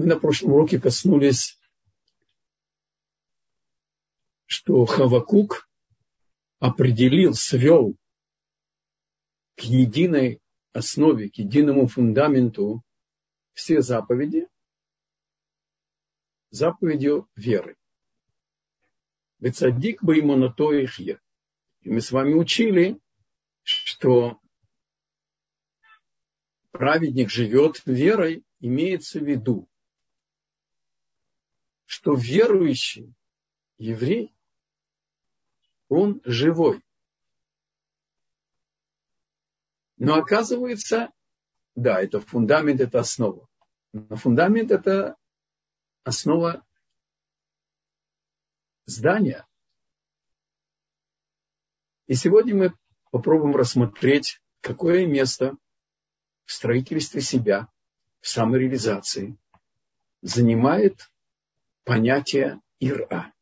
Мы на прошлом уроке коснулись, что Хавакук определил, свел к единой основе, к единому фундаменту все заповеди, заповедью веры. Бецадик бы ему на то их И мы с вами учили, что праведник живет верой, имеется в виду, что верующий еврей, он живой. Но оказывается, да, это фундамент, это основа. Но фундамент это основа здания. И сегодня мы попробуем рассмотреть, какое место в строительстве себя, в самореализации занимает понятие Ира.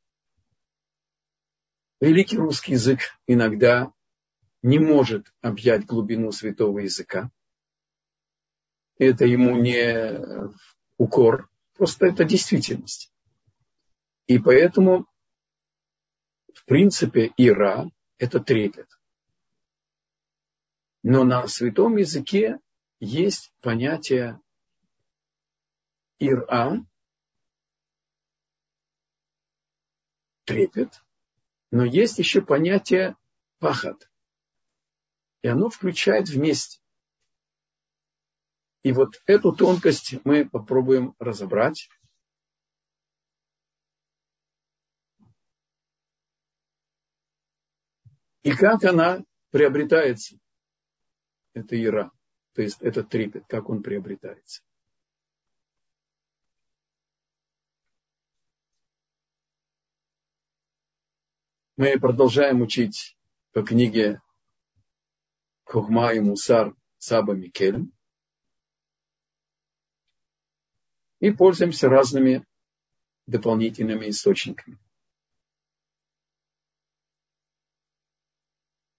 Великий русский язык иногда не может объять глубину святого языка. Это ему не укор, просто это действительность. И поэтому, в принципе, ира – это трепет. Но на святом языке есть понятие ира, трепет, но есть еще понятие пахат. И оно включает вместе. И вот эту тонкость мы попробуем разобрать. И как она приобретается, это ира, то есть этот трепет, как он приобретается. Мы продолжаем учить по книге Хохма и Мусар Саба Микелем. И пользуемся разными дополнительными источниками.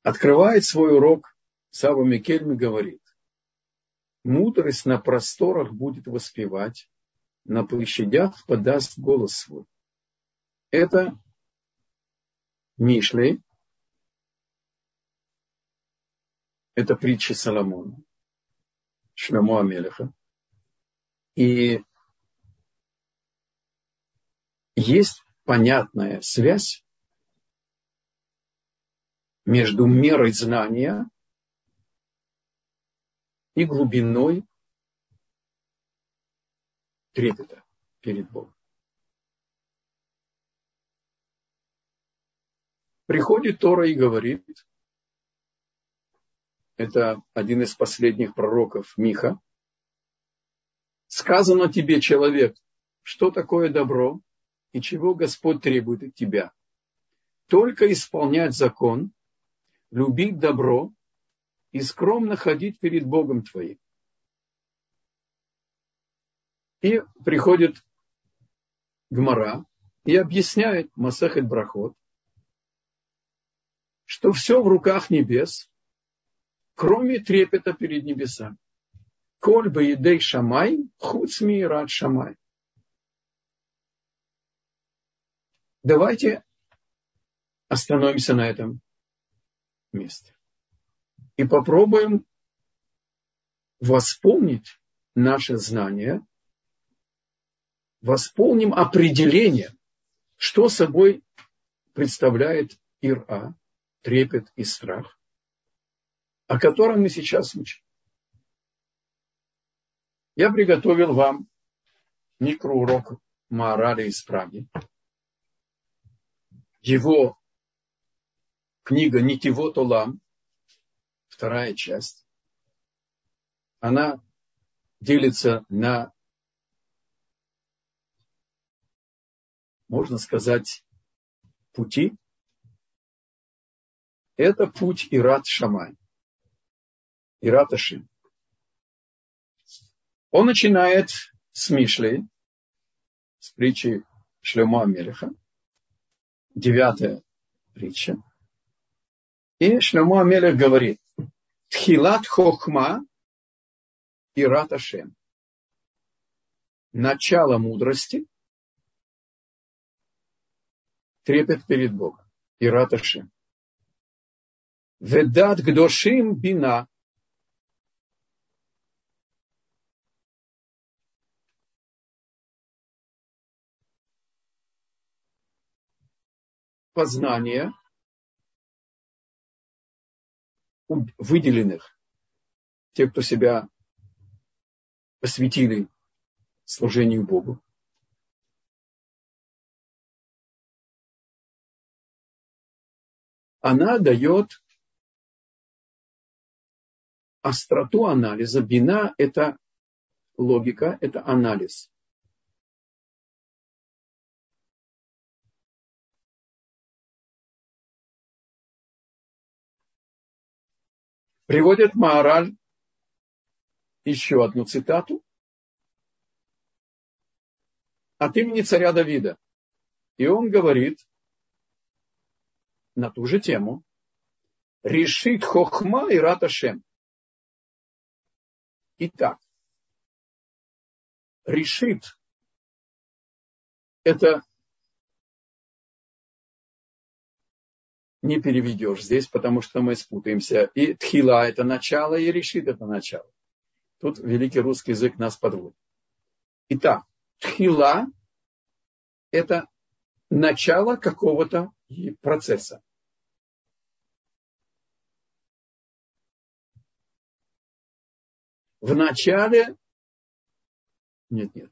Открывает свой урок Саба Микельми говорит, мудрость на просторах будет воспевать, на площадях подаст голос свой. Это Мишлей, это притча Соломона, Шламу Амелеха. И есть понятная связь между мерой знания и глубиной трепета перед Богом. Приходит Тора и говорит, это один из последних пророков Миха, сказано тебе, человек, что такое добро и чего Господь требует от тебя. Только исполнять закон, любить добро и скромно ходить перед Богом твоим. И приходит Гмара и объясняет Масахет Брахот, что все в руках небес, кроме трепета перед небесами. Коль бы едей шамай, худ рад шамай. Давайте остановимся на этом месте и попробуем восполнить наше знание, восполним определение, что собой представляет Ира, трепет и страх, о котором мы сейчас учим. Я приготовил вам микроурок Маораля из Праги. Его книга Нитивот Олам, вторая часть, она делится на, можно сказать, пути, это путь Ират Шамай. Ират Ашим. Он начинает с Мишли, с притчи Шлема Амелеха, девятая притча. И Шлема Амелех говорит, Тхилат Хохма Ират Ашем. начало мудрости, трепет перед Богом. Ираташим. Ведат гдошим бина. Познание выделенных, те, кто себя посвятили служению Богу. Она дает остроту анализа. Бина – это логика, это анализ. Приводит Маораль еще одну цитату от имени царя Давида. И он говорит на ту же тему. Решит хохма и раташем. Итак, решит это не переведешь здесь, потому что мы спутаемся. И тхила – это начало, и решит – это начало. Тут великий русский язык нас подводит. Итак, тхила – это начало какого-то процесса. В начале... Нет, нет.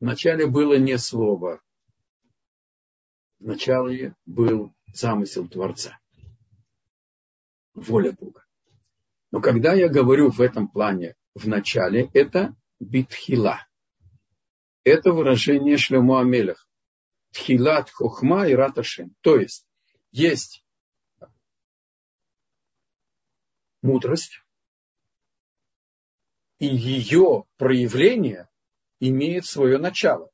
В начале было не слово. В начале был замысел Творца. Воля Бога. Но когда я говорю в этом плане в начале, это битхила. Это выражение Шлему Амелех. Тхилат хохма и раташем. То есть, есть мудрость, и ее проявление имеет свое начало.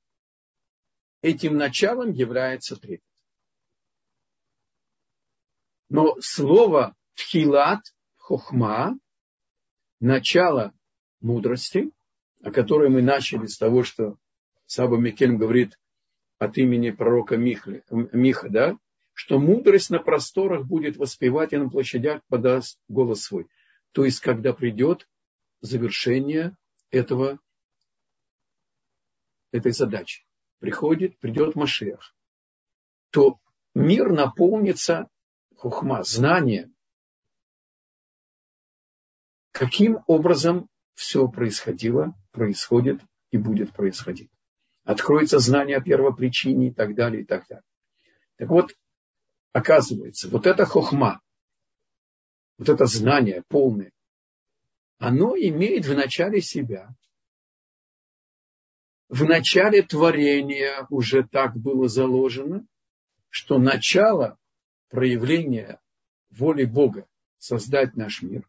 Этим началом является трепет. Но слово тхилат, хохма, начало мудрости, о которой мы начали с того, что Саба Микельм говорит от имени пророка Михли, Миха, да, что мудрость на просторах будет воспевать и на площадях подаст голос свой. То есть, когда придет завершение этого, этой задачи. Приходит, придет Машех, то мир наполнится хухма, знанием. Каким образом все происходило, происходит и будет происходить. Откроется знание о первопричине и так далее, и так далее. Так вот, оказывается, вот это хохма, вот это знание полное, оно имеет в начале себя. В начале творения уже так было заложено, что начало проявления воли Бога создать наш мир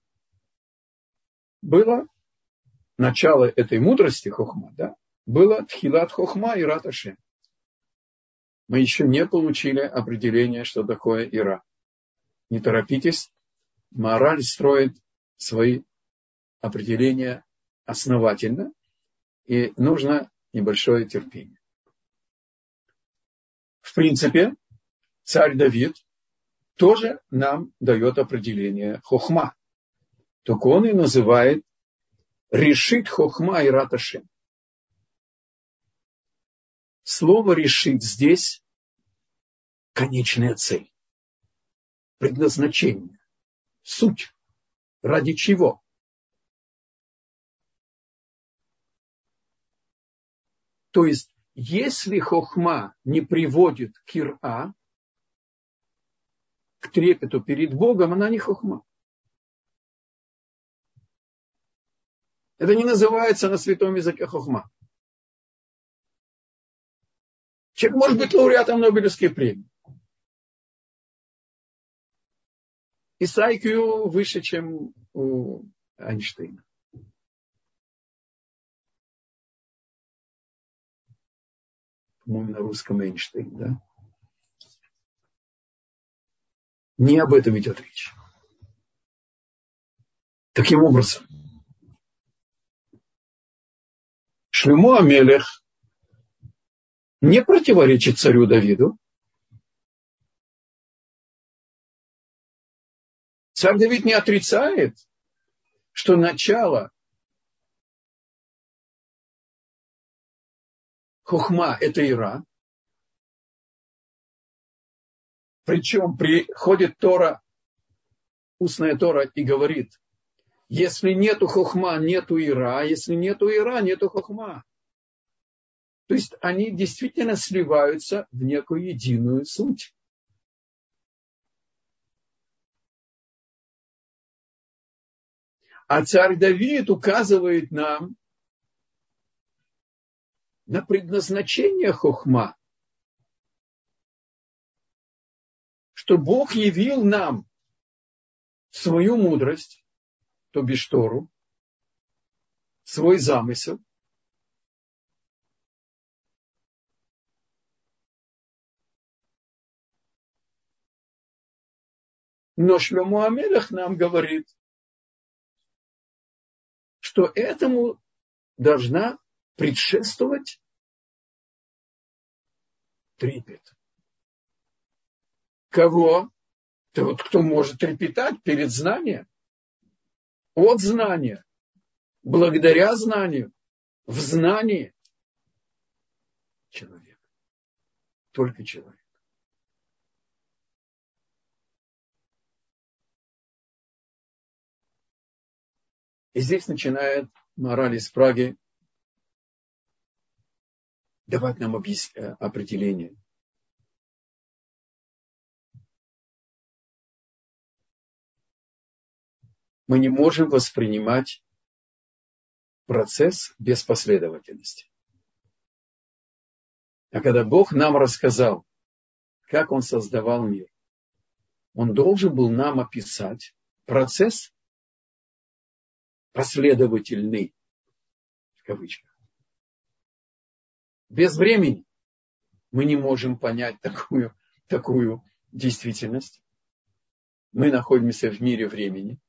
было начало этой мудрости хохма, да, было тхилат хохма и раташем. Мы еще не получили определение, что такое ира. Не торопитесь, мораль строит свои определение основательно, и нужно небольшое терпение. В принципе, царь Давид тоже нам дает определение хохма. Только он и называет решит хохма и раташем. Слово решит здесь конечная цель, предназначение, суть. Ради чего? То есть, если хохма не приводит к ира, к трепету перед Богом, она не хохма. Это не называется на святом языке хохма. Человек может быть лауреатом Нобелевской премии. И IQ выше, чем у Эйнштейна. По-моему, на русском Эйнштейн, да? Не об этом идет речь. Таким образом, Шлему Амелех не противоречит царю Давиду. Царь Давид не отрицает, что начало хухма – это Ира. Причем приходит Тора, устная Тора и говорит, если нету хохма, нету ира. Если нету ира, нету хохма. То есть они действительно сливаются в некую единую суть. А царь Давид указывает нам на предназначение хохма, что Бог явил нам свою мудрость, то бишь Тору, свой замысел. Но Шлему Амелех нам говорит, что этому должна предшествовать трепет. Кого? Тот, кто может трепетать перед знанием от знания, благодаря знанию, в знании человек. Только человек. И здесь начинает мораль из Праги давать нам объяс... Э, определение. мы не можем воспринимать процесс без последовательности. А когда Бог нам рассказал, как Он создавал мир, Он должен был нам описать процесс последовательный, в кавычках. Без времени мы не можем понять такую, такую действительность. Мы находимся в мире времени.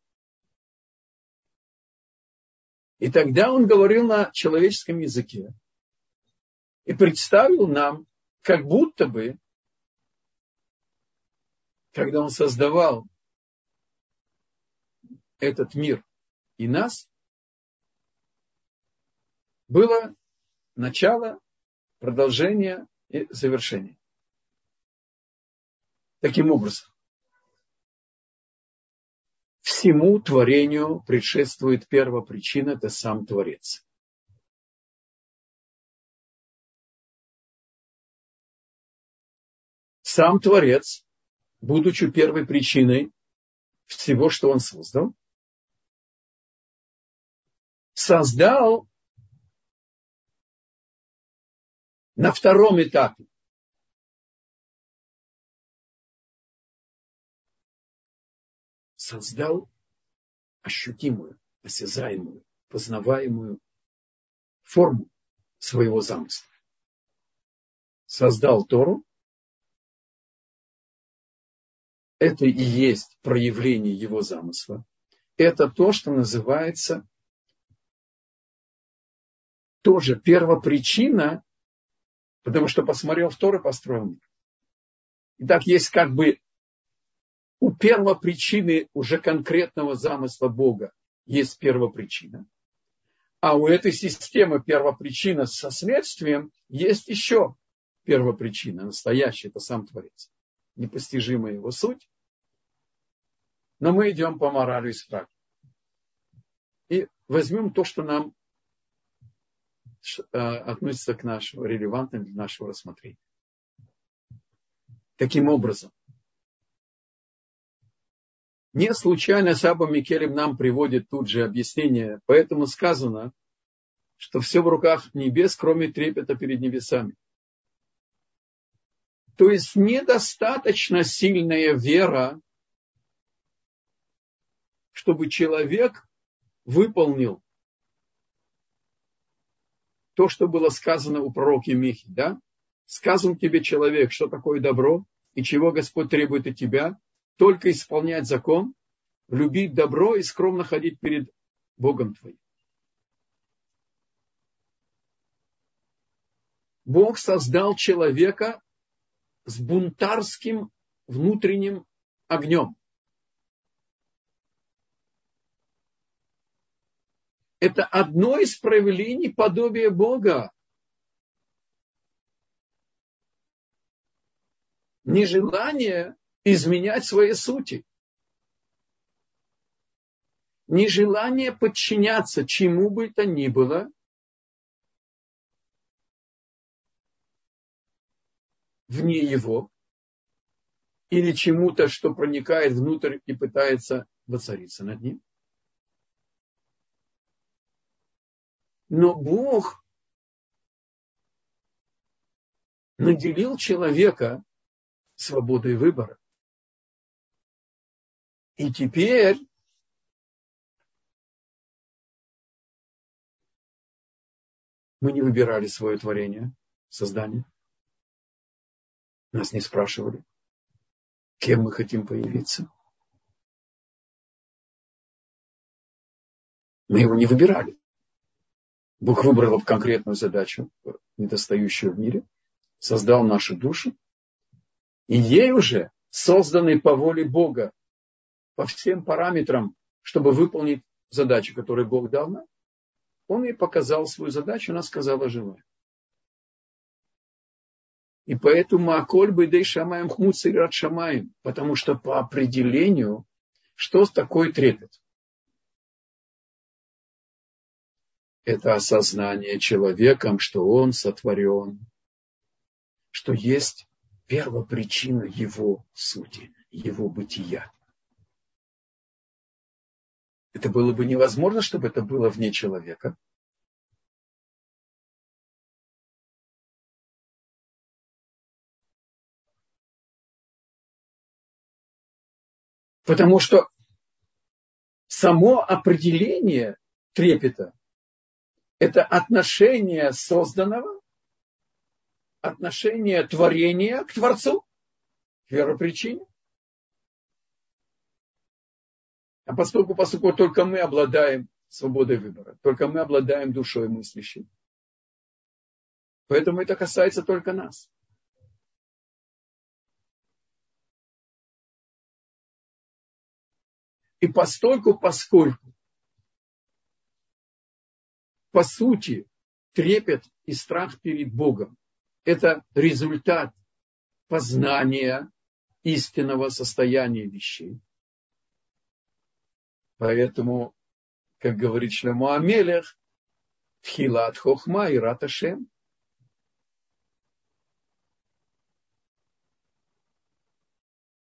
И тогда он говорил на человеческом языке и представил нам, как будто бы, когда он создавал этот мир и нас, было начало, продолжение и завершение. Таким образом, всему творению предшествует первопричина, это сам Творец. Сам Творец, будучи первой причиной всего, что он создал, создал на втором этапе создал ощутимую, осязаемую, познаваемую форму своего замысла. Создал Тору. Это и есть проявление его замысла. Это то, что называется тоже первопричина, потому что посмотрел в Торы, построил мир. Итак, есть как бы у первопричины уже конкретного замысла Бога есть первопричина. А у этой системы первопричина со следствием есть еще первопричина, настоящая, это сам Творец. Непостижимая его суть. Но мы идем по морали и справе. И возьмем то, что нам э, относится к нашему, релевантным для нашего рассмотрения. Таким образом, не случайно Саба Микелем нам приводит тут же объяснение. Поэтому сказано, что все в руках небес, кроме трепета перед небесами. То есть недостаточно сильная вера, чтобы человек выполнил то, что было сказано у пророка Михи. Да? Сказан тебе человек, что такое добро и чего Господь требует от тебя – только исполнять закон, любить добро и скромно ходить перед Богом твоим. Бог создал человека с бунтарским внутренним огнем. Это одно из проявлений подобия Бога. Нежелание изменять своей сути. Нежелание подчиняться чему бы то ни было. вне его или чему-то, что проникает внутрь и пытается воцариться над ним. Но Бог наделил человека свободой выбора. И теперь мы не выбирали свое творение, создание. Нас не спрашивали, кем мы хотим появиться. Мы его не выбирали. Бог выбрал конкретную задачу, недостающую в мире, создал наши души, и ей уже, созданной по воле Бога, по всем параметрам, чтобы выполнить задачу, которую Бог дал нам, он ей показал свою задачу, она сказала желаю. И поэтому Аколь Бейдей Шамаем Хмуц Ират Шамаем, потому что по определению, что такое трепет? Это осознание человеком, что он сотворен, что есть первопричина его сути, его бытия. Это было бы невозможно, чтобы это было вне человека. Потому что само определение трепета – это отношение созданного, отношение творения к Творцу, к веропричине. А поскольку, поскольку только мы обладаем свободой выбора, только мы обладаем душой мыслящей, поэтому это касается только нас. И постольку, поскольку, по сути, трепет и страх перед Богом – это результат познания истинного состояния вещей. Поэтому, как говорит Шлемо Амелех, Тхилат Хохма и Раташем.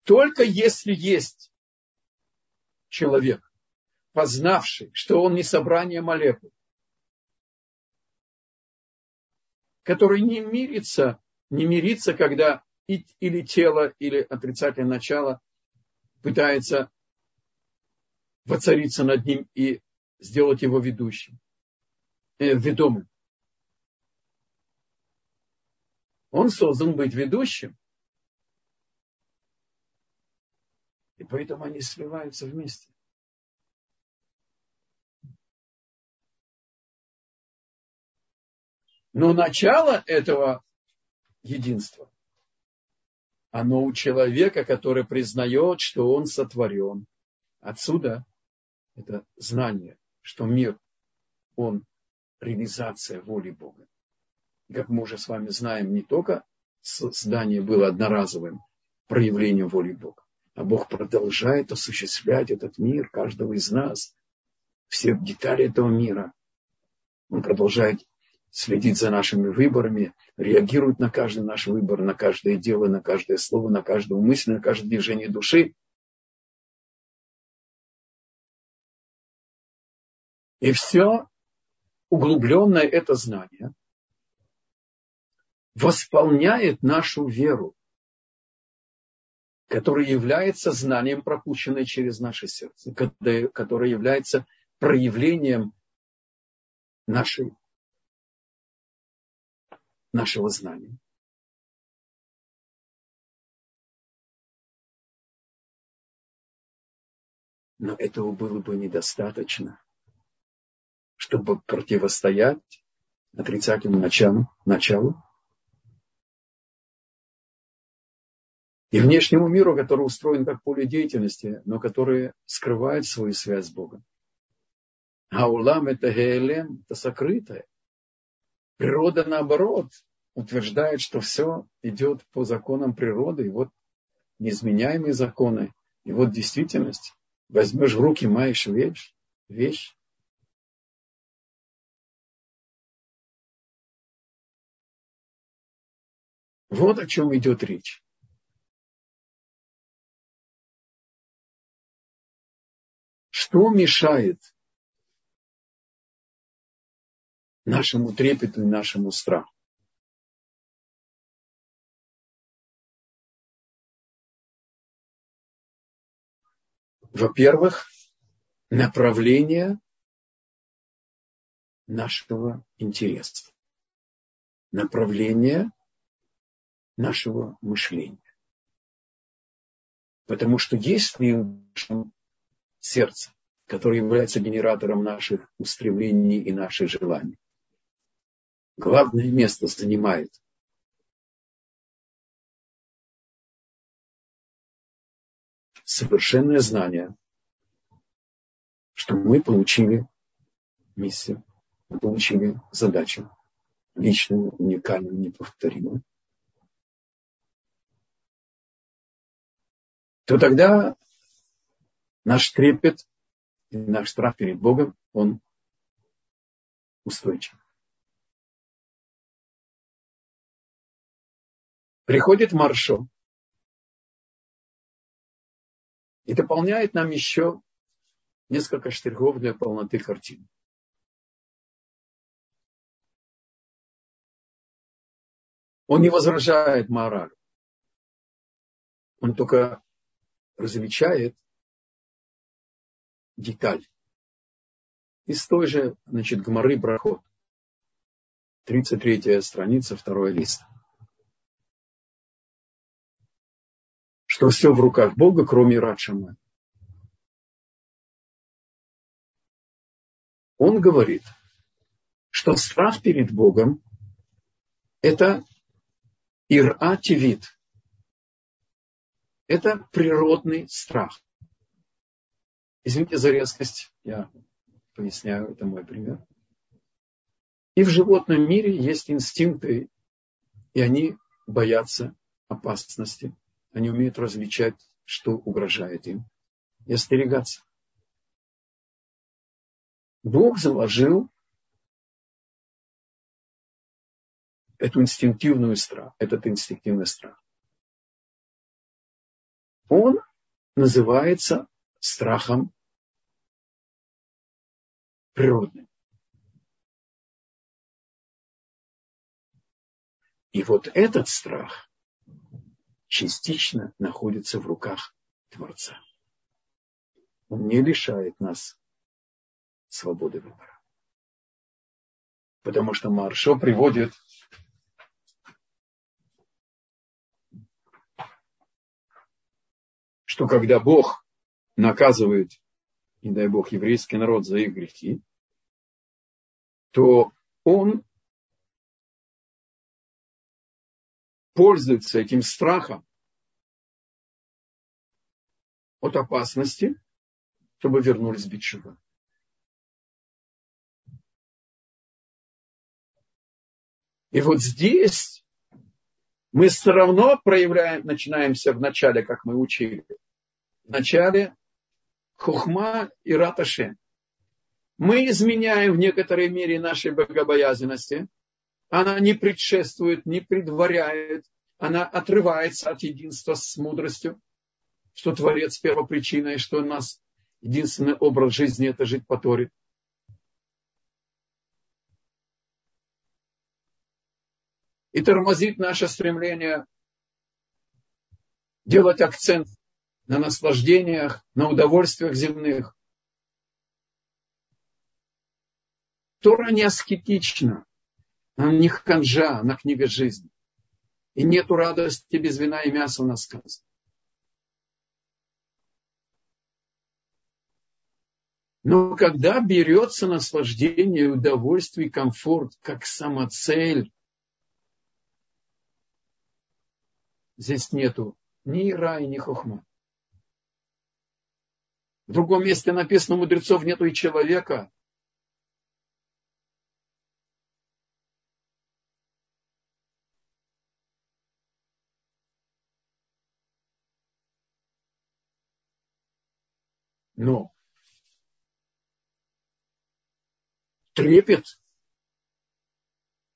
Только если есть человек, познавший, что он не собрание молекул, который не мирится, не мирится, когда или тело, или отрицательное начало пытается воцариться над ним и сделать его ведущим, э, ведомым. Он создан быть ведущим. И поэтому они сливаются вместе. Но начало этого единства, оно у человека, который признает, что он сотворен. Отсюда это знание, что мир, он реализация воли Бога. как мы уже с вами знаем, не только создание было одноразовым проявлением воли Бога, а Бог продолжает осуществлять этот мир, каждого из нас, все детали этого мира. Он продолжает следить за нашими выборами, реагирует на каждый наш выбор, на каждое дело, на каждое слово, на каждую мысль, на каждое движение души. И все углубленное это знание восполняет нашу веру которое является знанием, пропущенное через наше сердце, которое является проявлением нашей, нашего знания. Но этого было бы недостаточно, чтобы противостоять отрицательному началу, началу и внешнему миру, который устроен как поле деятельности, но который скрывает свою связь с Богом. А улам это гейлем, это сокрытое. Природа, наоборот, утверждает, что все идет по законам природы, и вот неизменяемые законы, и вот действительность. Возьмешь в руки, маешь вещь, вещь. Вот о чем идет речь. Что мешает нашему трепету и нашему страху? Во-первых, направление нашего интереса, направление нашего мышления. Потому что если в нашем сердце, которое является генератором наших устремлений и наших желаний, главное место занимает совершенное знание, что мы получили миссию, мы получили задачу, личную, уникальную, неповторимую, то тогда наш трепет и наш страх перед Богом, он устойчив. Приходит Маршо и дополняет нам еще несколько штрихов для полноты картины. Он не возражает мораль. Он только различает деталь. Из той же, значит, Гмары Брахот. 33 страница, второй лист. Что все в руках Бога, кроме Радшама. Он говорит, что страх перед Богом – это ира тивит. Это природный страх. Извините за резкость, я поясняю, это мой пример. И в животном мире есть инстинкты, и они боятся опасности. Они умеют различать, что угрожает им, и остерегаться. Бог заложил эту инстинктивную страх, этот инстинктивный страх. Он называется страхом природным. И вот этот страх частично находится в руках Творца. Он не лишает нас свободы выбора. Потому что Маршо приводит что когда Бог наказывает, не дай Бог, еврейский народ за их грехи, то он пользуется этим страхом от опасности, чтобы вернулись битшува. И вот здесь мы все равно проявляем, начинаемся в начале, как мы учили. В начале хухма и раташе. Мы изменяем в некоторой мере нашей богобоязненности. Она не предшествует, не предваряет. Она отрывается от единства с мудростью, что Творец первопричина, и что у нас единственный образ жизни – это жить по Торе. И тормозит наше стремление делать акцент на наслаждениях, на удовольствиях земных. Тора не аскетична, она не ханжа, она книга жизни. И нету радости без вина и мяса у нас сказано. Но когда берется наслаждение, удовольствие комфорт как самоцель, здесь нету ни ира и ни хохма. В другом месте написано, мудрецов нету и человека. Но трепет,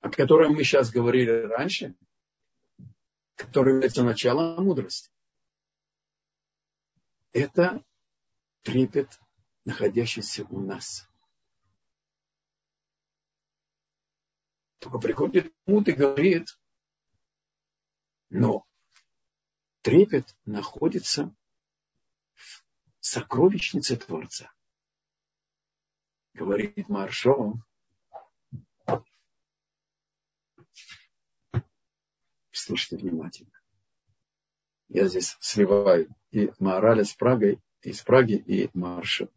о котором мы сейчас говорили раньше, который является началом мудрости, это трепет, находящийся у нас. Только приходит Муд и говорит, но трепет находится сокровищнице Творца. Говорит Маршо, слушайте внимательно. Я здесь сливаю и Маораля с Прагой, из Праги и Марша.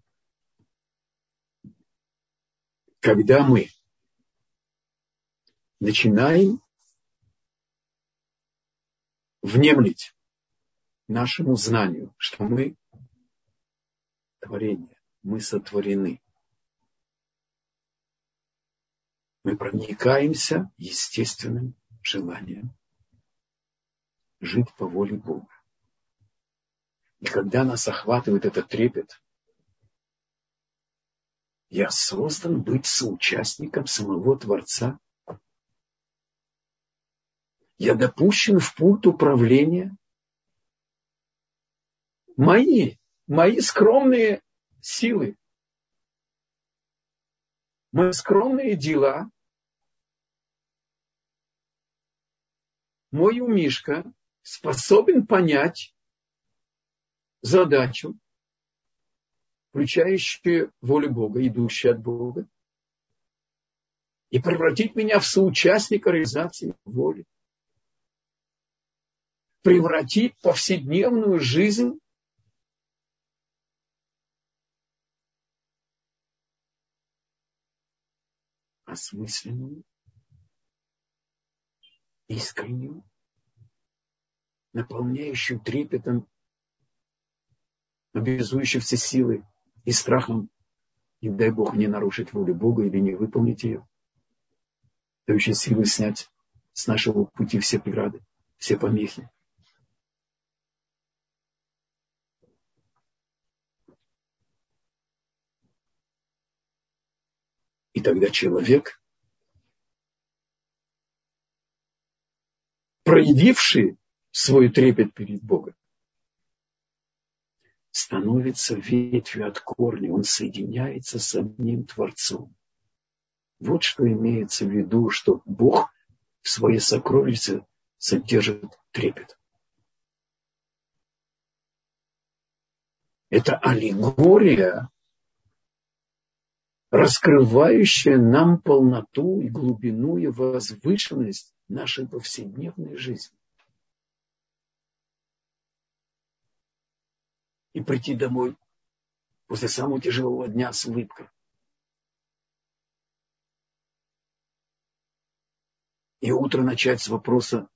Когда мы начинаем внемлить нашему знанию, что мы творение, мы сотворены. Мы проникаемся естественным желанием жить по воле Бога. И когда нас охватывает этот трепет, я создан быть соучастником самого Творца. Я допущен в пульт управления. Мои, мои скромные силы, мои скромные дела, мой умишка способен понять задачу, включающую волю Бога, идущую от Бога, и превратить меня в соучастника реализации воли. Превратить повседневную жизнь осмысленную, искреннюю, наполняющую трепетом обязующий все силы и страхом, не дай Бог не нарушить волю Бога или не выполнить ее, дающий силы снять с нашего пути все преграды, все помехи. И тогда человек, проявивший свой трепет перед Богом, становится ветвью от корня, он соединяется с одним Творцом. Вот что имеется в виду, что Бог в своей сокровище содержит трепет. Это аллегория, раскрывающая нам полноту и глубину и возвышенность нашей повседневной жизни. и прийти домой после самого тяжелого дня с улыбкой. И утро начать с вопроса,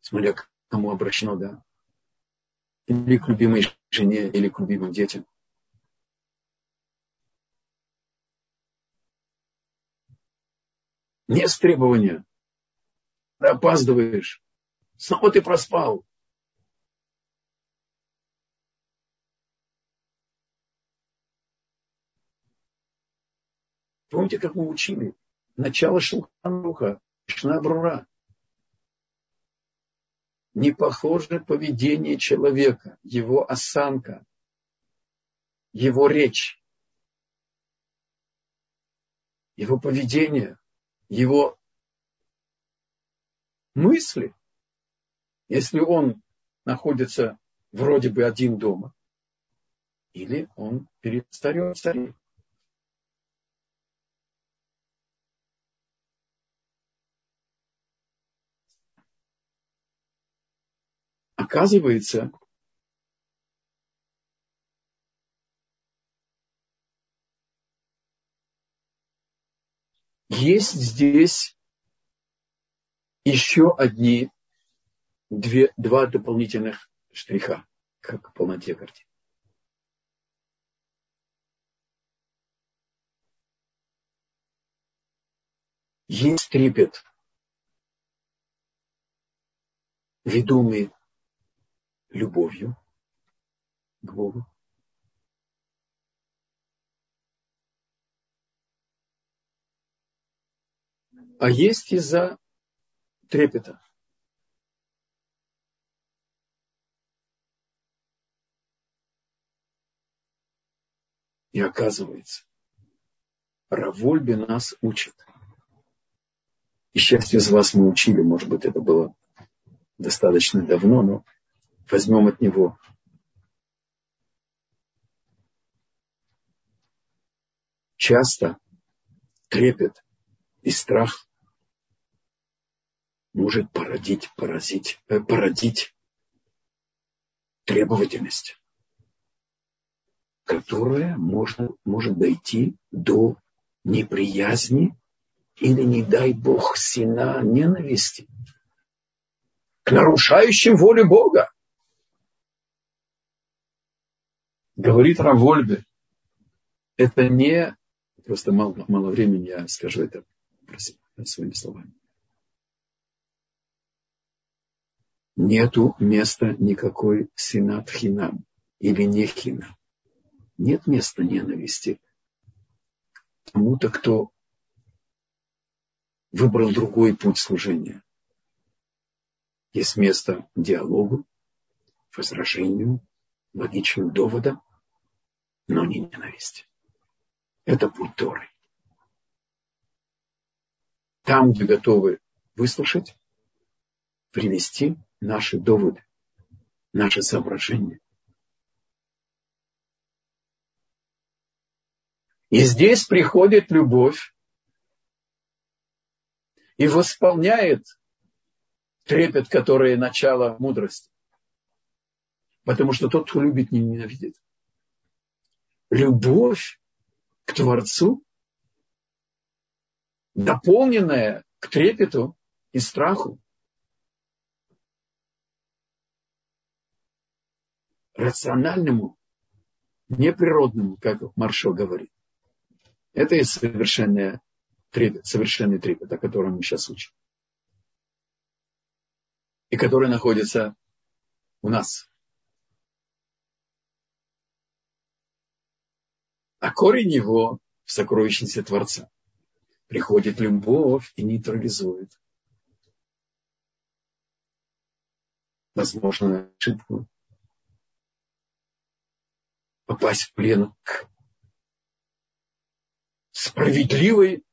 смотря к кому обращено, да, или к любимой жене, или к любимым детям. Не с требования. Ты опаздываешь. Снова ты проспал. Помните, как мы учили? Начало Шулханруха, Шнабрура. Не похоже поведение человека, его осанка, его речь, его поведение, его мысли, если он находится вроде бы один дома, или он перед старым царем. оказывается, есть здесь еще одни две, два дополнительных штриха к полноте картины. Есть трепет, ведомый любовью к Богу. А есть из-за трепета. И оказывается, Равольби нас учит. И счастье из вас мы учили, может быть, это было достаточно давно, но возьмем от него. Часто трепет и страх может породить, поразить, э, породить требовательность которая можно, может дойти до неприязни или, не дай Бог, сина ненависти к нарушающим волю Бога. Говорит Равольбе, это не, просто мало, мало времени, я скажу это своими словами. Нету места никакой синат хинам или не хинам нет места ненависти тому-то, кто выбрал другой путь служения. Есть место диалогу, возражению, логичным доводам, но не ненависти. Это путь Торы. Там, где готовы выслушать, привести наши доводы, наши соображения. И здесь приходит любовь и восполняет трепет, который начало мудрости. Потому что тот, кто любит, не ненавидит. Любовь к Творцу, дополненная к трепету и страху, рациональному, неприродному, как Маршо говорит. Это и совершенный трепет, совершенный трепет, о котором мы сейчас учим. И который находится у нас. А корень его в сокровищнице Творца. Приходит любовь и нейтрализует. Возможно, ошибку. Попасть в плен к справедливой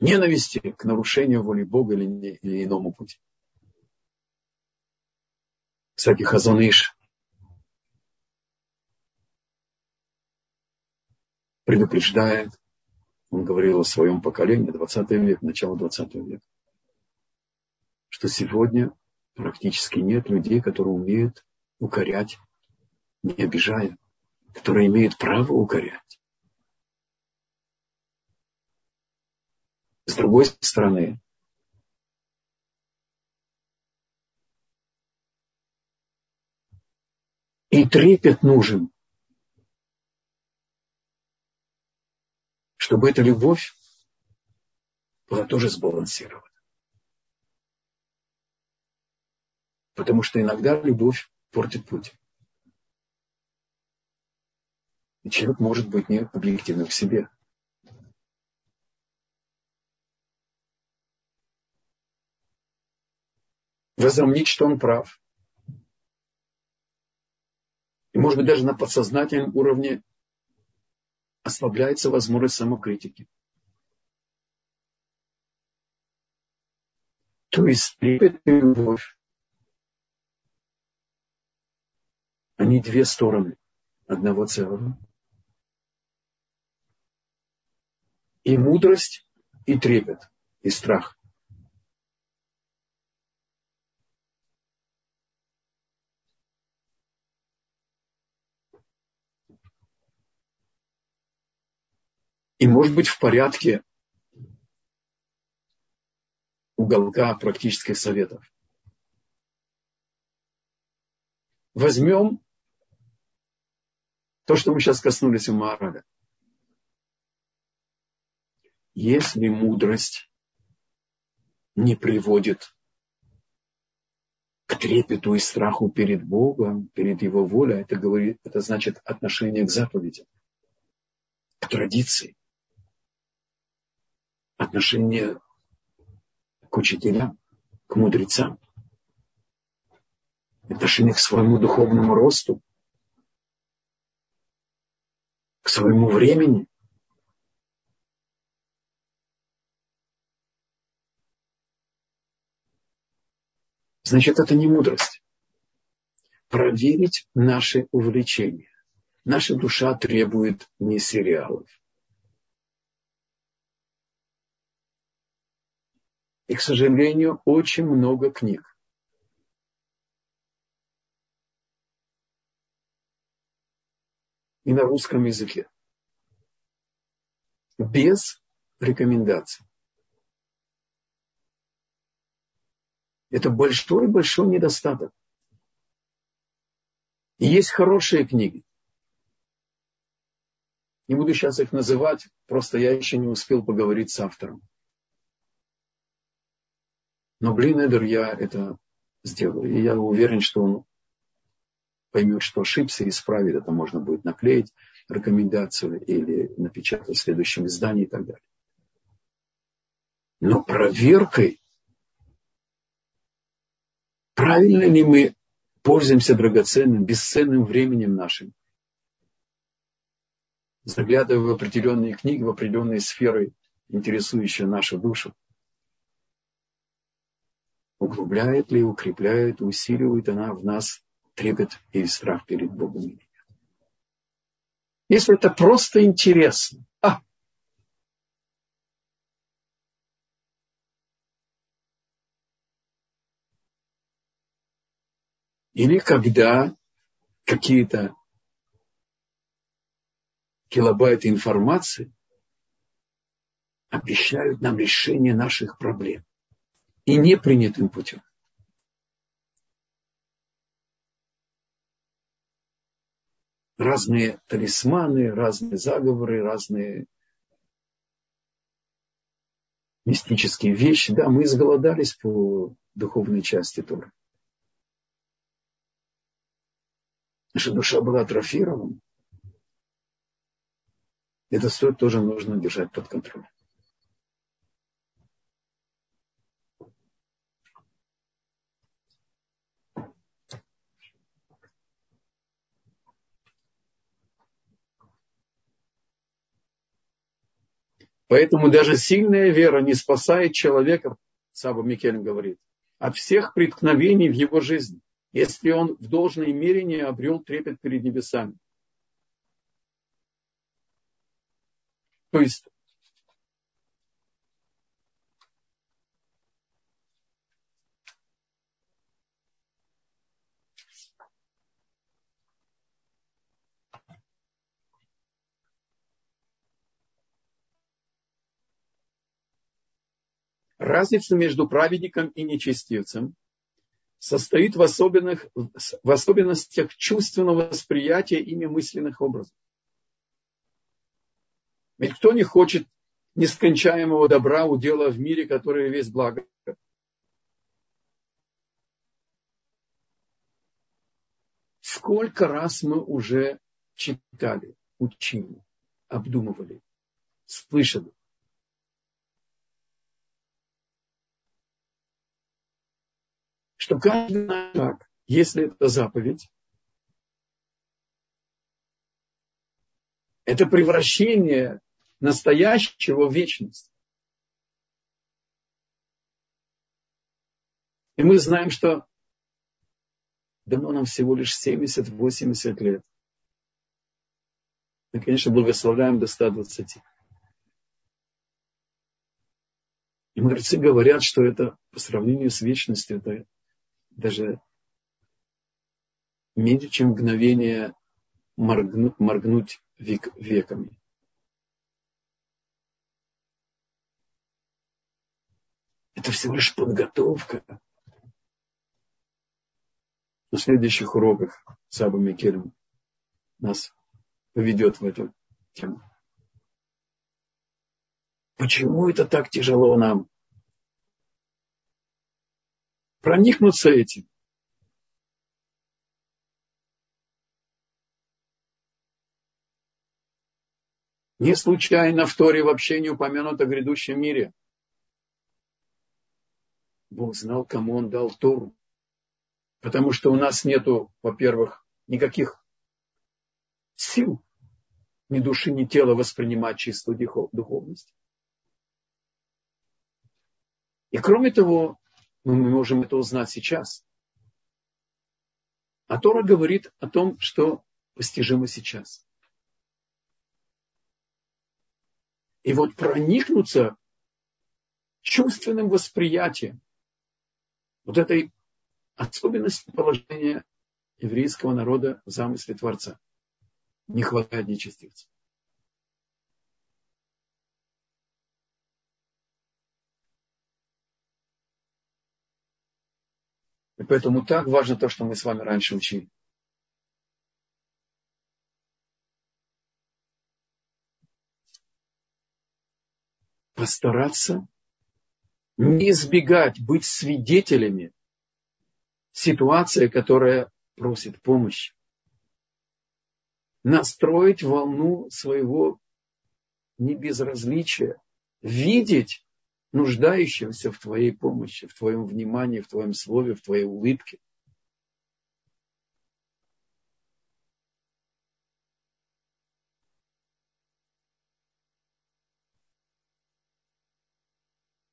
ненависти к нарушению воли Бога или, не, или иному пути. Кстати, Хазаныш предупреждает, он говорил о своем поколении, 20 век, начало 20 века, что сегодня практически нет людей, которые умеют укорять, не обижая, которые имеют право укорять. С другой стороны, и трепет нужен, чтобы эта любовь была тоже сбалансирована. Потому что иногда любовь портит путь. И человек может быть не объективным в себе. возомнить, что он прав. И, может быть, даже на подсознательном уровне ослабляется возможность самокритики. То есть трепет и любовь. Они две стороны одного целого. И мудрость, и трепет, и страх. И может быть в порядке уголка практических советов. возьмем то, что мы сейчас коснулись у Маараля. Если мудрость не приводит к трепету и страху перед Богом, перед Его волей, это, говорит, это значит отношение к заповедям, к традиции, отношение к учителям, к мудрецам, отношение к своему духовному росту, к своему времени. Значит, это не мудрость. Проверить наши увлечения. Наша душа требует не сериалов. И, к сожалению, очень много книг. И на русском языке. Без рекомендаций. Это большой-большой недостаток. И есть хорошие книги. Не буду сейчас их называть, просто я еще не успел поговорить с автором. Но, блин, Эдер, я это сделаю. И я уверен, что он поймет, что ошибся, исправит это. Можно будет наклеить рекомендацию или напечатать в следующем издании и так далее. Но проверкой Правильно ли мы пользуемся драгоценным, бесценным временем нашим, заглядывая в определенные книги, в определенные сферы, интересующие нашу душу? Углубляет ли, укрепляет, усиливает она в нас трепет и страх перед Богом? Если это просто интересно, а, Или когда какие-то килобайты информации обещают нам решение наших проблем и непринятым путем. Разные талисманы, разные заговоры, разные мистические вещи. Да, мы изголодались по духовной части Торы. Наша душа была атрофирована. Это стоит тоже нужно держать под контролем. Поэтому даже сильная вера не спасает человека, Саба Микель говорит, от всех преткновений в его жизни если он в должной мере не обрел трепет перед небесами. То есть разница между праведником и нечестивцем – состоит в, особенных, в особенностях чувственного восприятия ими мысленных образов. Ведь кто не хочет нескончаемого добра удела в мире, который весь благо? Сколько раз мы уже читали, учили, обдумывали, слышали. Что каждый шаг, если это заповедь, это превращение настоящего в вечность. И мы знаем, что дано нам всего лишь 70-80 лет. Мы, конечно, благословляем до 120. И мудрецы говорят, что это по сравнению с вечностью, это даже меньше, чем мгновение моргнуть, моргнуть век, веками. Это всего лишь подготовка на следующих уроках Саба Микелем нас поведет в эту тему. Почему это так тяжело нам? Проникнуться этим. Не случайно в Торе вообще не упомянут о грядущем мире. Бог знал, кому он дал Тору. Потому что у нас нету, во-первых, никаких сил, ни души, ни тела воспринимать чистую духовность. И кроме того, мы можем это узнать сейчас. А Тора говорит о том, что постижимо сейчас. И вот проникнуться чувственным восприятием вот этой особенности положения еврейского народа в замысле Творца. Не хватает нечестивцев. И поэтому так важно то, что мы с вами раньше учили. Постараться не избегать быть свидетелями ситуации, которая просит помощи. Настроить волну своего небезразличия, видеть нуждающегося в твоей помощи, в твоем внимании, в твоем слове, в твоей улыбке.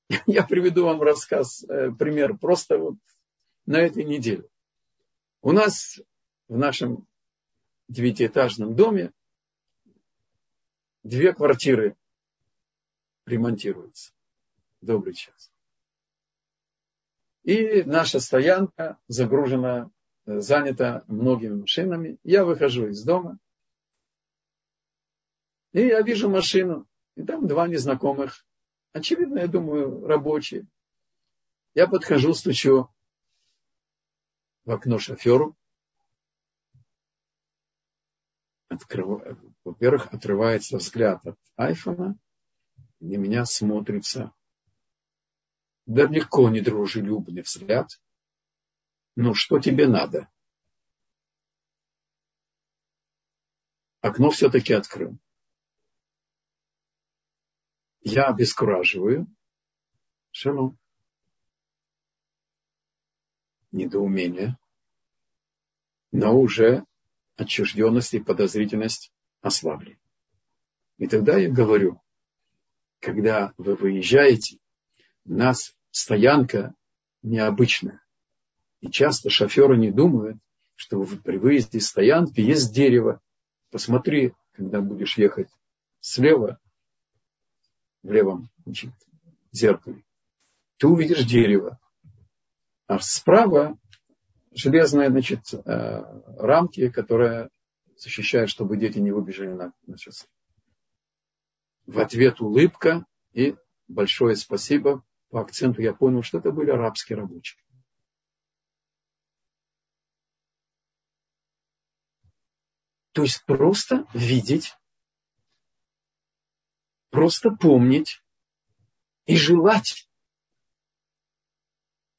Я приведу вам рассказ, э, пример, просто вот на этой неделе. У нас в нашем девятиэтажном доме две квартиры ремонтируются добрый час. И наша стоянка загружена, э, занята многими машинами. Я выхожу из дома, и я вижу машину, и там два незнакомых, очевидно, я думаю, рабочие. Я подхожу, стучу в окно шоферу. Открыв... Во-первых, отрывается взгляд от айфона, на меня смотрится далеко не дружелюбный взгляд. Ну, что тебе надо? Окно все-таки открыл. Я обескураживаю. Шалом. Недоумение. Но уже отчужденность и подозрительность ослабли. И тогда я говорю, когда вы выезжаете, нас стоянка необычная. И часто шоферы не думают, что при выезде из стоянки есть дерево. Посмотри, когда будешь ехать слева, в левом значит, зеркале, ты увидишь дерево. А справа железные значит, э, рамки, которые защищают, чтобы дети не выбежали на, на шоссе. В ответ улыбка и большое спасибо по акценту я понял, что это были арабские рабочие. То есть просто видеть, просто помнить и желать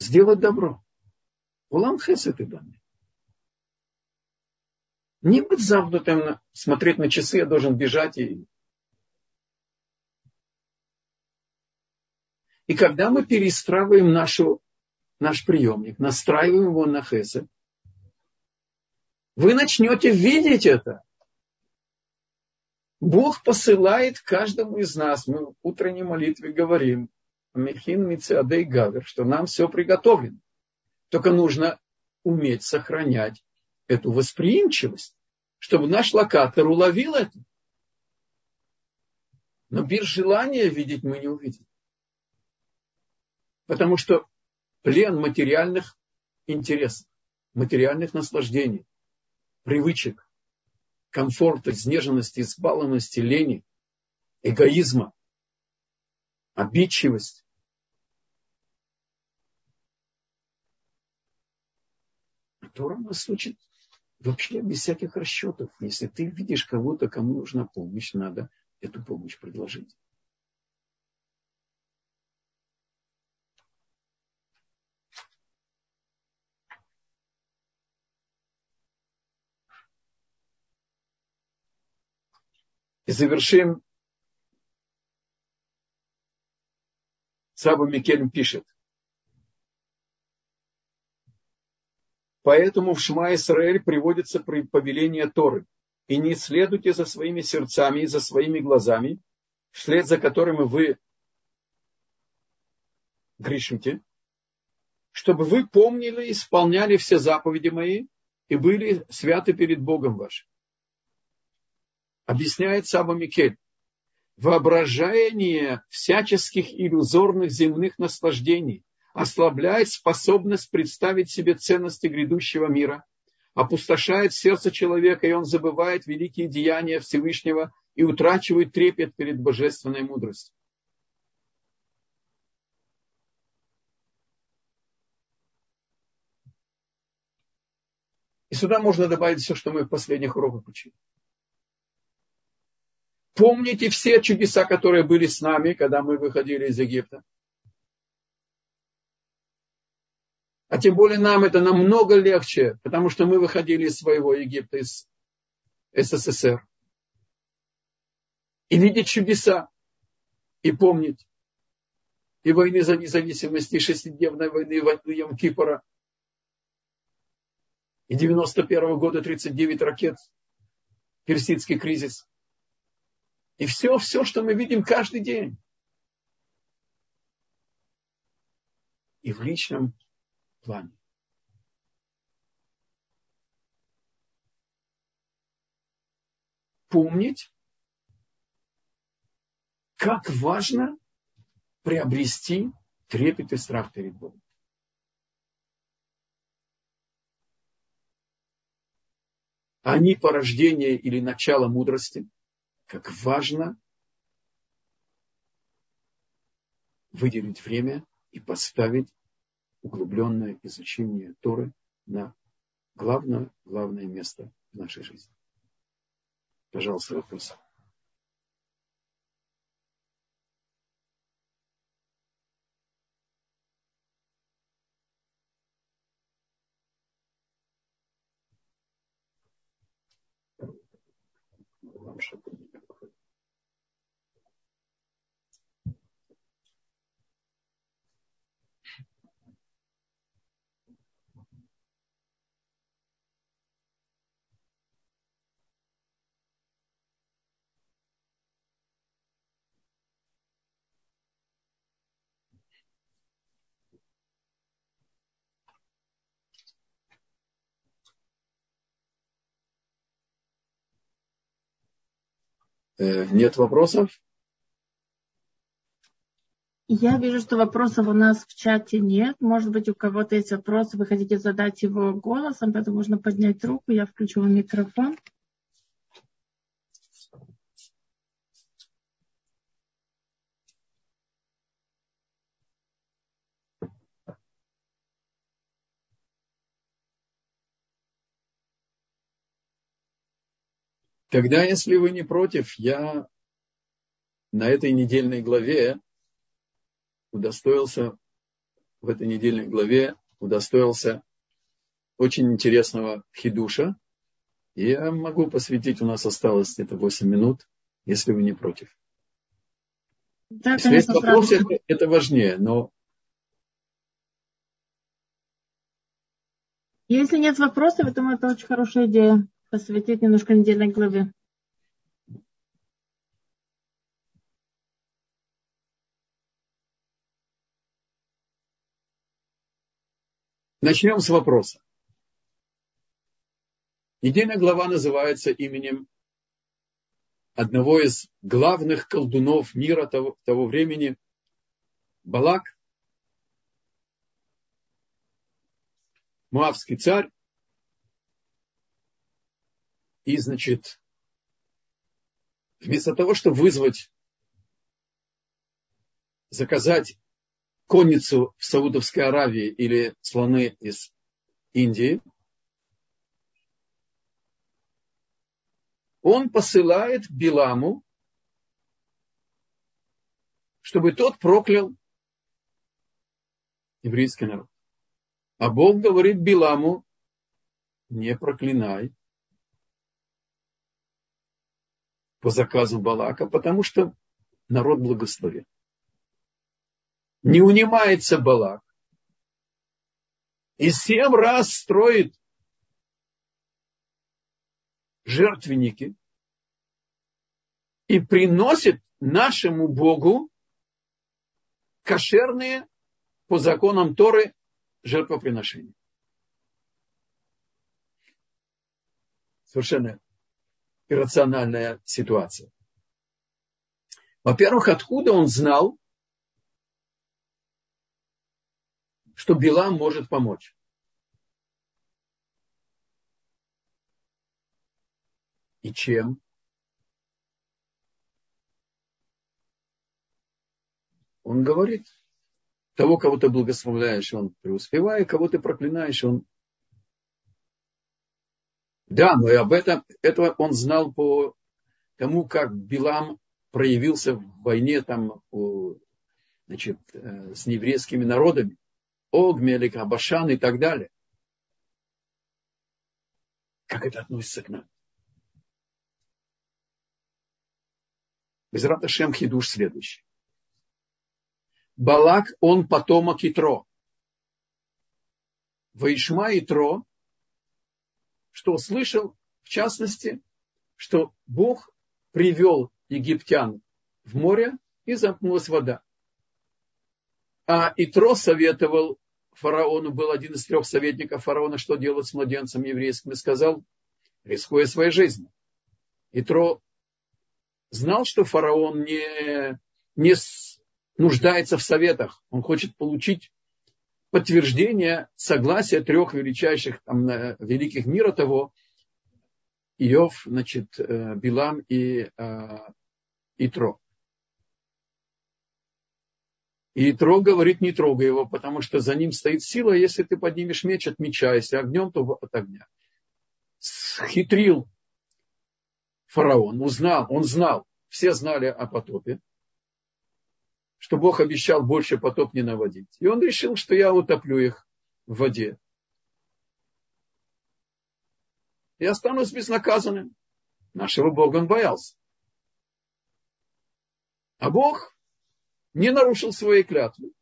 сделать добро. Улам хесед и дами. Не быть замкнутым, смотреть на часы, я должен бежать и И когда мы перестраиваем нашу, наш приемник, настраиваем его на хесед, вы начнете видеть это. Бог посылает каждому из нас, мы в утренней молитве говорим, Мехин Мициадей Гавер, что нам все приготовлено. Только нужно уметь сохранять эту восприимчивость, чтобы наш локатор уловил это. Но без желания видеть мы не увидим. Потому что плен материальных интересов, материальных наслаждений, привычек, комфорта, изнеженности, избалованности, лени, эгоизма, обидчивость. Тора нас учит вообще без всяких расчетов. Если ты видишь кого-то, кому нужна помощь, надо эту помощь предложить. И завершим. Саба Микельм пишет. Поэтому в Шма Исраэль приводится повеление Торы. И не следуйте за своими сердцами и за своими глазами, вслед за которыми вы грешите, чтобы вы помнили, и исполняли все заповеди мои и были святы перед Богом вашим объясняет Саба Микель, воображение всяческих иллюзорных земных наслаждений ослабляет способность представить себе ценности грядущего мира, опустошает сердце человека, и он забывает великие деяния Всевышнего и утрачивает трепет перед божественной мудростью. И сюда можно добавить все, что мы в последних уроках учили. Помните все чудеса, которые были с нами, когда мы выходили из Египта? А тем более нам это намного легче, потому что мы выходили из своего Египта, из СССР. И видеть чудеса, и помнить. И войны за независимость, и шестидневной войны, и войны Йом-Кипора. И 91 -го года 39 ракет, персидский кризис – и все, все, что мы видим каждый день. И в личном плане. Помнить, как важно приобрести трепет и страх перед Богом. Они порождение или начало мудрости – как важно выделить время и поставить углубленное изучение Торы на главное, главное место в нашей жизни. Пожалуйста, вопросы. Вам что-то нет вопросов? Я вижу, что вопросов у нас в чате нет. Может быть, у кого-то есть вопросы, вы хотите задать его голосом, поэтому можно поднять руку, я включу микрофон. Тогда, если вы не против, я на этой недельной главе удостоился, в этой недельной главе удостоился очень интересного хидуша. И я могу посвятить, у нас осталось где-то 8 минут, если вы не против. Да, если конечно, есть вопросы, это, это важнее, но... Если нет вопросов, я думаю, это очень хорошая идея посвятить немножко недельной главе. Начнем с вопроса. Недельная глава называется именем одного из главных колдунов мира того, того времени, Балак, Муавский царь, и, значит, вместо того, чтобы вызвать, заказать конницу в Саудовской Аравии или слоны из Индии, он посылает Биламу, чтобы тот проклял еврейский народ. А Бог говорит Биламу, не проклинай. По заказу Балака, потому что народ благословен. Не унимается Балак. И семь раз строит жертвенники и приносит нашему Богу кошерные по законам Торы жертвоприношения. Совершенно иррациональная ситуация. Во-первых, откуда он знал, что Билам может помочь? И чем? Он говорит, того, кого ты благословляешь, он преуспевает, кого ты проклинаешь, он... Да, но и об этом этого он знал по тому, как Билам проявился в войне там, значит, э, с еврейскими народами. Ог, Мелик, Абашан и так далее. Как это относится к нам? Безрат Ашем Хидуш следующий. Балак, он потомок Итро. Ваишма Итро, что услышал, в частности, что Бог привел египтян в море и замкнулась вода. А Итро советовал фараону, был один из трех советников фараона, что делать с младенцем еврейским, и сказал, рискуя своей жизнью. Итро знал, что фараон не, не нуждается в советах. Он хочет получить подтверждение согласия трех величайших там, великих мира того, Иов, значит, э, Билам и э, Итро. И Итро говорит, не трогай его, потому что за ним стоит сила, если ты поднимешь меч от меча, если огнем, то от огня. Схитрил фараон, узнал, он знал, все знали о потопе, что Бог обещал больше потоп не наводить. И он решил, что я утоплю их в воде. И останусь безнаказанным. Нашего Бога он боялся. А Бог не нарушил своей клятвы.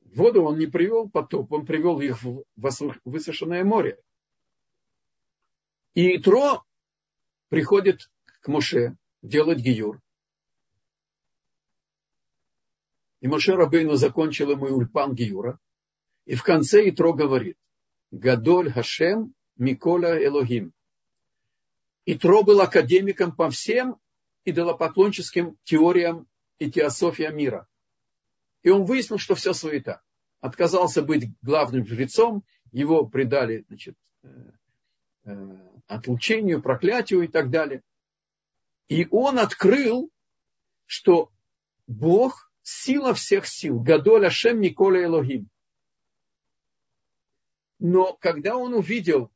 Воду он не привел потоп, он привел их в высушенное море. И Тро приходит к Моше делать гиюр. И Моше Рабейну закончил ему Ульпан Гиюра. И в конце Итро говорит, Гадоль Хашем Миколя Элогим. Итро был академиком по всем идолопоклонческим теориям и теософия мира. И он выяснил, что все суета. Отказался быть главным жрецом, его предали значит, э, э, отлучению, проклятию и так далее. И он открыл, что Бог сила всех сил. Гадоля Шем Николя Элогим. Но когда он увидел,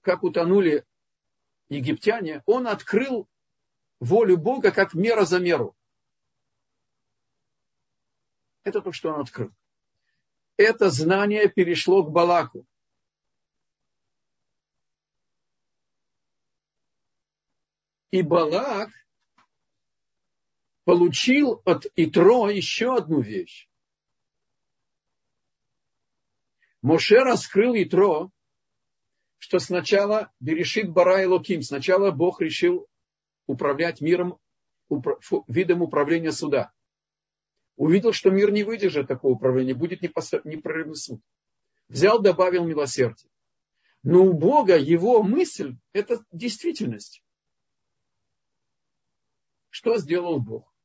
как утонули египтяне, он открыл волю Бога как мера за меру. Это то, что он открыл. Это знание перешло к Балаку. И Балак получил от Итро еще одну вещь. Моше раскрыл Итро, что сначала Берешит Бара и Локим, сначала Бог решил управлять миром, видом управления суда. Увидел, что мир не выдержит такого управления, будет непрерывный суд. Взял, добавил милосердие. Но у Бога его мысль – это действительность. Что сделал Бог?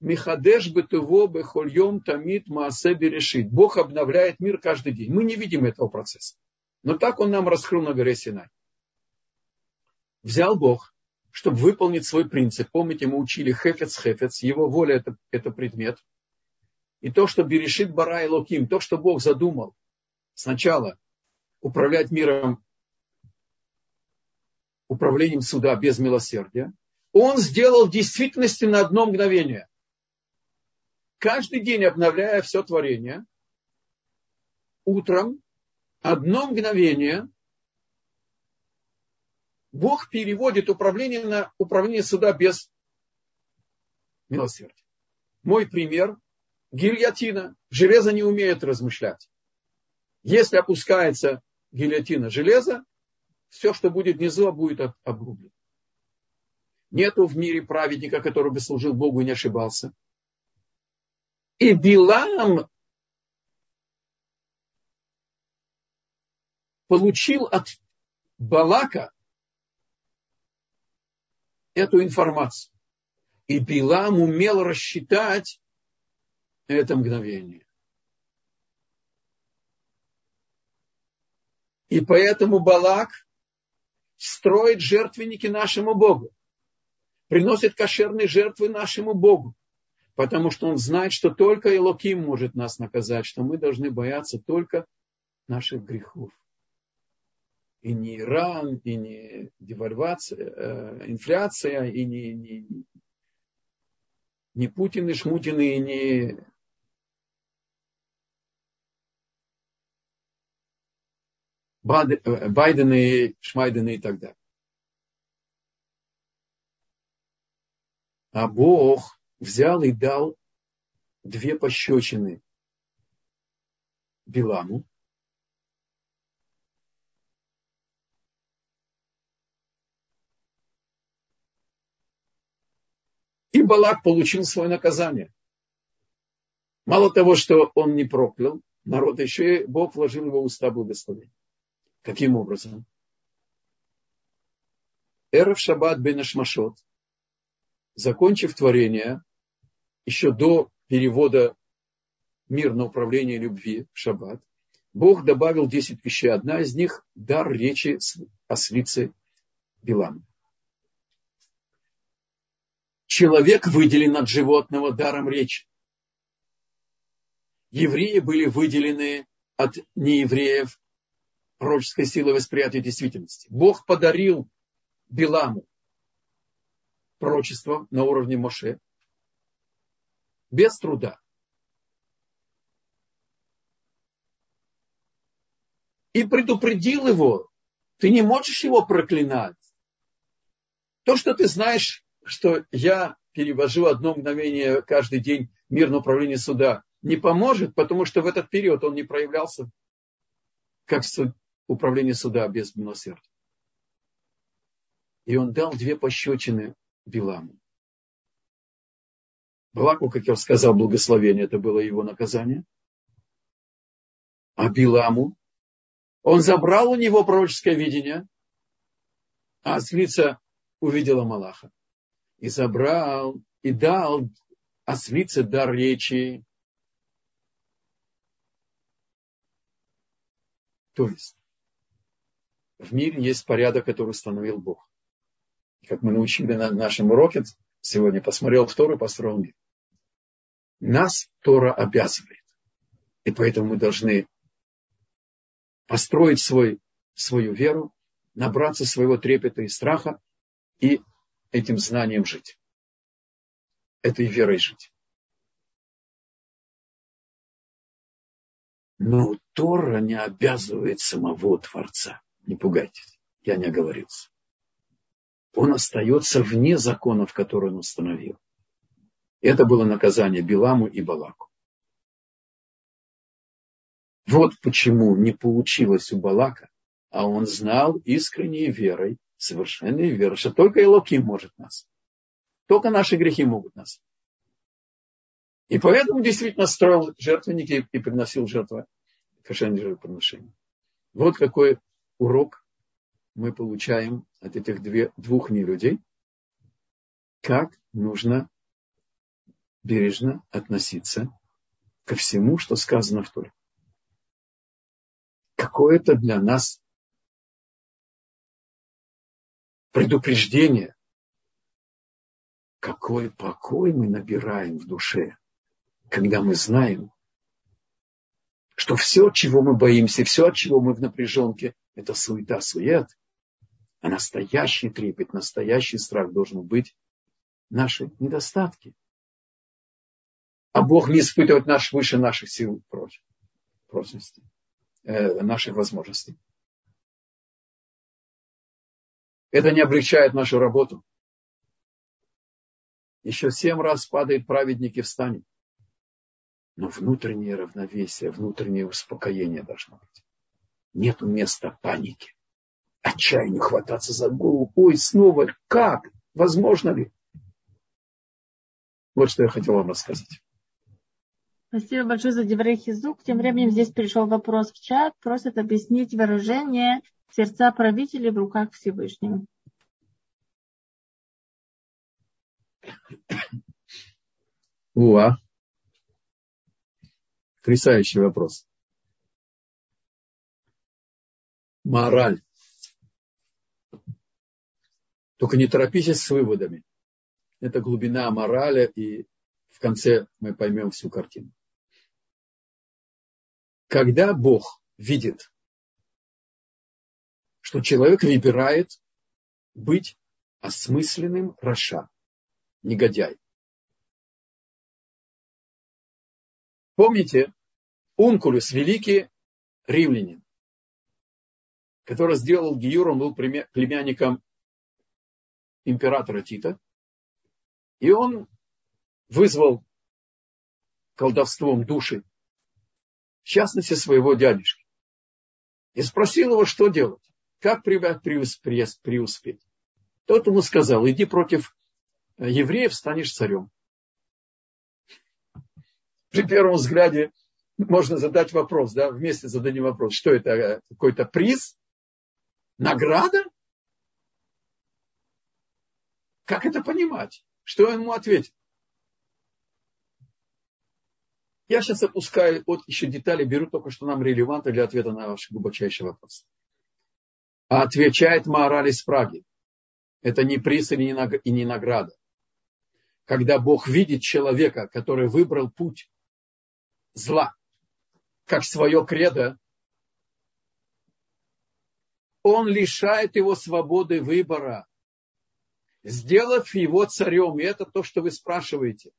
Михадеш бытово бехольем тамит маасе берешит. Бог обновляет мир каждый день. Мы не видим этого процесса. Но так он нам раскрыл на горе Синай. Взял Бог, чтобы выполнить свой принцип. Помните, мы учили хефец, хефец. Его воля это, это предмет. И то, что берешит бара и локим, то, что Бог задумал сначала управлять миром управлением суда без милосердия, он сделал в действительности на одно мгновение. Каждый день обновляя все творение, утром одно мгновение Бог переводит управление на управление суда без милосердия. Мой пример – гильотина. Железо не умеет размышлять. Если опускается гильотина железа, все, что будет внизу, будет обрублено. Нету в мире праведника, который бы служил Богу и не ошибался. И Билам получил от Балака эту информацию. И Билам умел рассчитать это мгновение. И поэтому Балак строит жертвенники нашему Богу, приносит кошерные жертвы нашему Богу, потому что он знает, что только Элоким может нас наказать, что мы должны бояться только наших грехов. И не Иран, и не девальвация, э, инфляция, и не, не, не Путин и Шмутин, и не Э, Байдены, Шмайдены и так далее. А Бог взял и дал две пощечины Биламу. И Балак получил свое наказание. Мало того, что он не проклял народ, еще и Бог вложил в его уста благословение. Каким образом? Эров Шаббат бен Ашмашот, закончив творение, еще до перевода мир на управление любви в Шаббат, Бог добавил 10 вещей. Одна из них – дар речи ослицы Билам. Человек выделен от животного даром речи. Евреи были выделены от неевреев пророческой силы восприятия действительности. Бог подарил Биламу пророчество на уровне Моше без труда. И предупредил его, ты не можешь его проклинать. То, что ты знаешь, что я перевожу одно мгновение каждый день мир на управление суда, не поможет, потому что в этот период он не проявлялся как управление суда без милосердия. И он дал две пощечины Биламу. Балаку, как я сказал, благословение, это было его наказание. А Биламу, он забрал у него пророческое видение, а ослица увидела Малаха. И забрал, и дал ослице дар речи. То есть, в мире есть порядок, который установил Бог. Как мы научили на нашем уроке, сегодня посмотрел в Тору построил мир. Нас Тора обязывает. И поэтому мы должны построить свой, свою веру, набраться своего трепета и страха и этим знанием жить. Этой верой жить. Но Тора не обязывает самого Творца. Не пугайтесь, я не оговорился. Он остается вне законов, которые он установил. Это было наказание Биламу и Балаку. Вот почему не получилось у Балака, а он знал искренней верой, совершенной верой, что только Элоким может нас. Только наши грехи могут нас. И поэтому действительно строил жертвенники и приносил жертвы, кошерные жертвоприношения. Вот какой урок мы получаем от этих две, двух нелюдей, как нужно бережно относиться ко всему, что сказано в Торе. Какое-то для нас предупреждение, какой покой мы набираем в душе, когда мы знаем, что все, чего мы боимся, все, от чего мы в напряженке, это суета, сует, А настоящий трепет, настоящий страх должен быть наши недостатки. А Бог не испытывает наш выше наших сил прочности, э, наших возможностей. Это не облегчает нашу работу. Еще семь раз падает праведник и встанет. Но внутреннее равновесие, внутреннее успокоение должно быть. Нет места панике, отчаянию хвататься за голову. Ой, снова, как? Возможно ли? Вот что я хотел вам рассказать. Спасибо большое за Деврей Хизук. Тем временем здесь пришел вопрос в чат. Просят объяснить выражение сердца правителей в руках Всевышнего. Уа. Потрясающий вопрос. Мораль. Только не торопитесь с выводами. Это глубина морали, и в конце мы поймем всю картину. Когда Бог видит, что человек выбирает быть осмысленным Раша, негодяй. Помните, Ункулюс, великий римлянин, который сделал Гиюр, он был племянником императора Тита, и он вызвал колдовством души, в частности, своего дядюшки, и спросил его, что делать, как преуспеть. Тот ему сказал, иди против евреев, станешь царем. При первом взгляде можно задать вопрос, да, вместе зададим вопрос, что это, какой-то приз, награда? Как это понимать? Что ему ответит? Я сейчас опускаю от еще детали, беру только, что нам релевантно для ответа на ваш глубочайший вопрос. Отвечает Маораль из Праги. Это не приз и не награда. Когда Бог видит человека, который выбрал путь зла, как свое кредо, он лишает его свободы выбора, сделав его царем. И это то, что вы спрашиваете.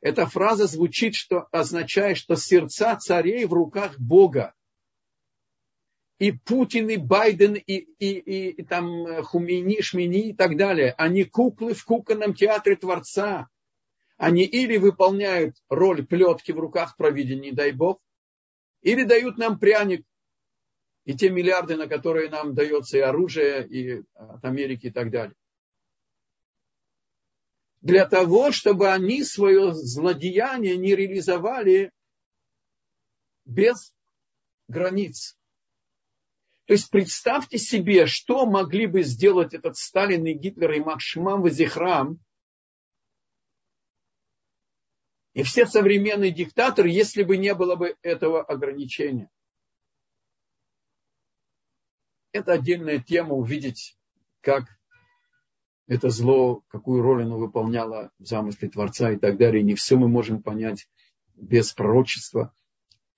Эта фраза звучит, что означает, что сердца царей в руках Бога. И Путин, и Байден, и, и, и, и там Хумини, Шмини и так далее, они куклы в кукольном театре Творца. Они или выполняют роль плетки в руках провидения, дай Бог, или дают нам пряник и те миллиарды, на которые нам дается и оружие, и от Америки и так далее. Для того, чтобы они свое злодеяние не реализовали без границ. То есть представьте себе, что могли бы сделать этот Сталин и Гитлер и Макшимам Вазихрам и все современные диктаторы, если бы не было бы этого ограничения. Это отдельная тема, увидеть, как это зло, какую роль оно выполняло в замысле Творца и так далее. Не все мы можем понять без пророчества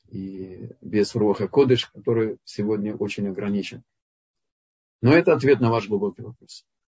и без Руаха Кодыш, который сегодня очень ограничен. Но это ответ на ваш глубокий вопрос.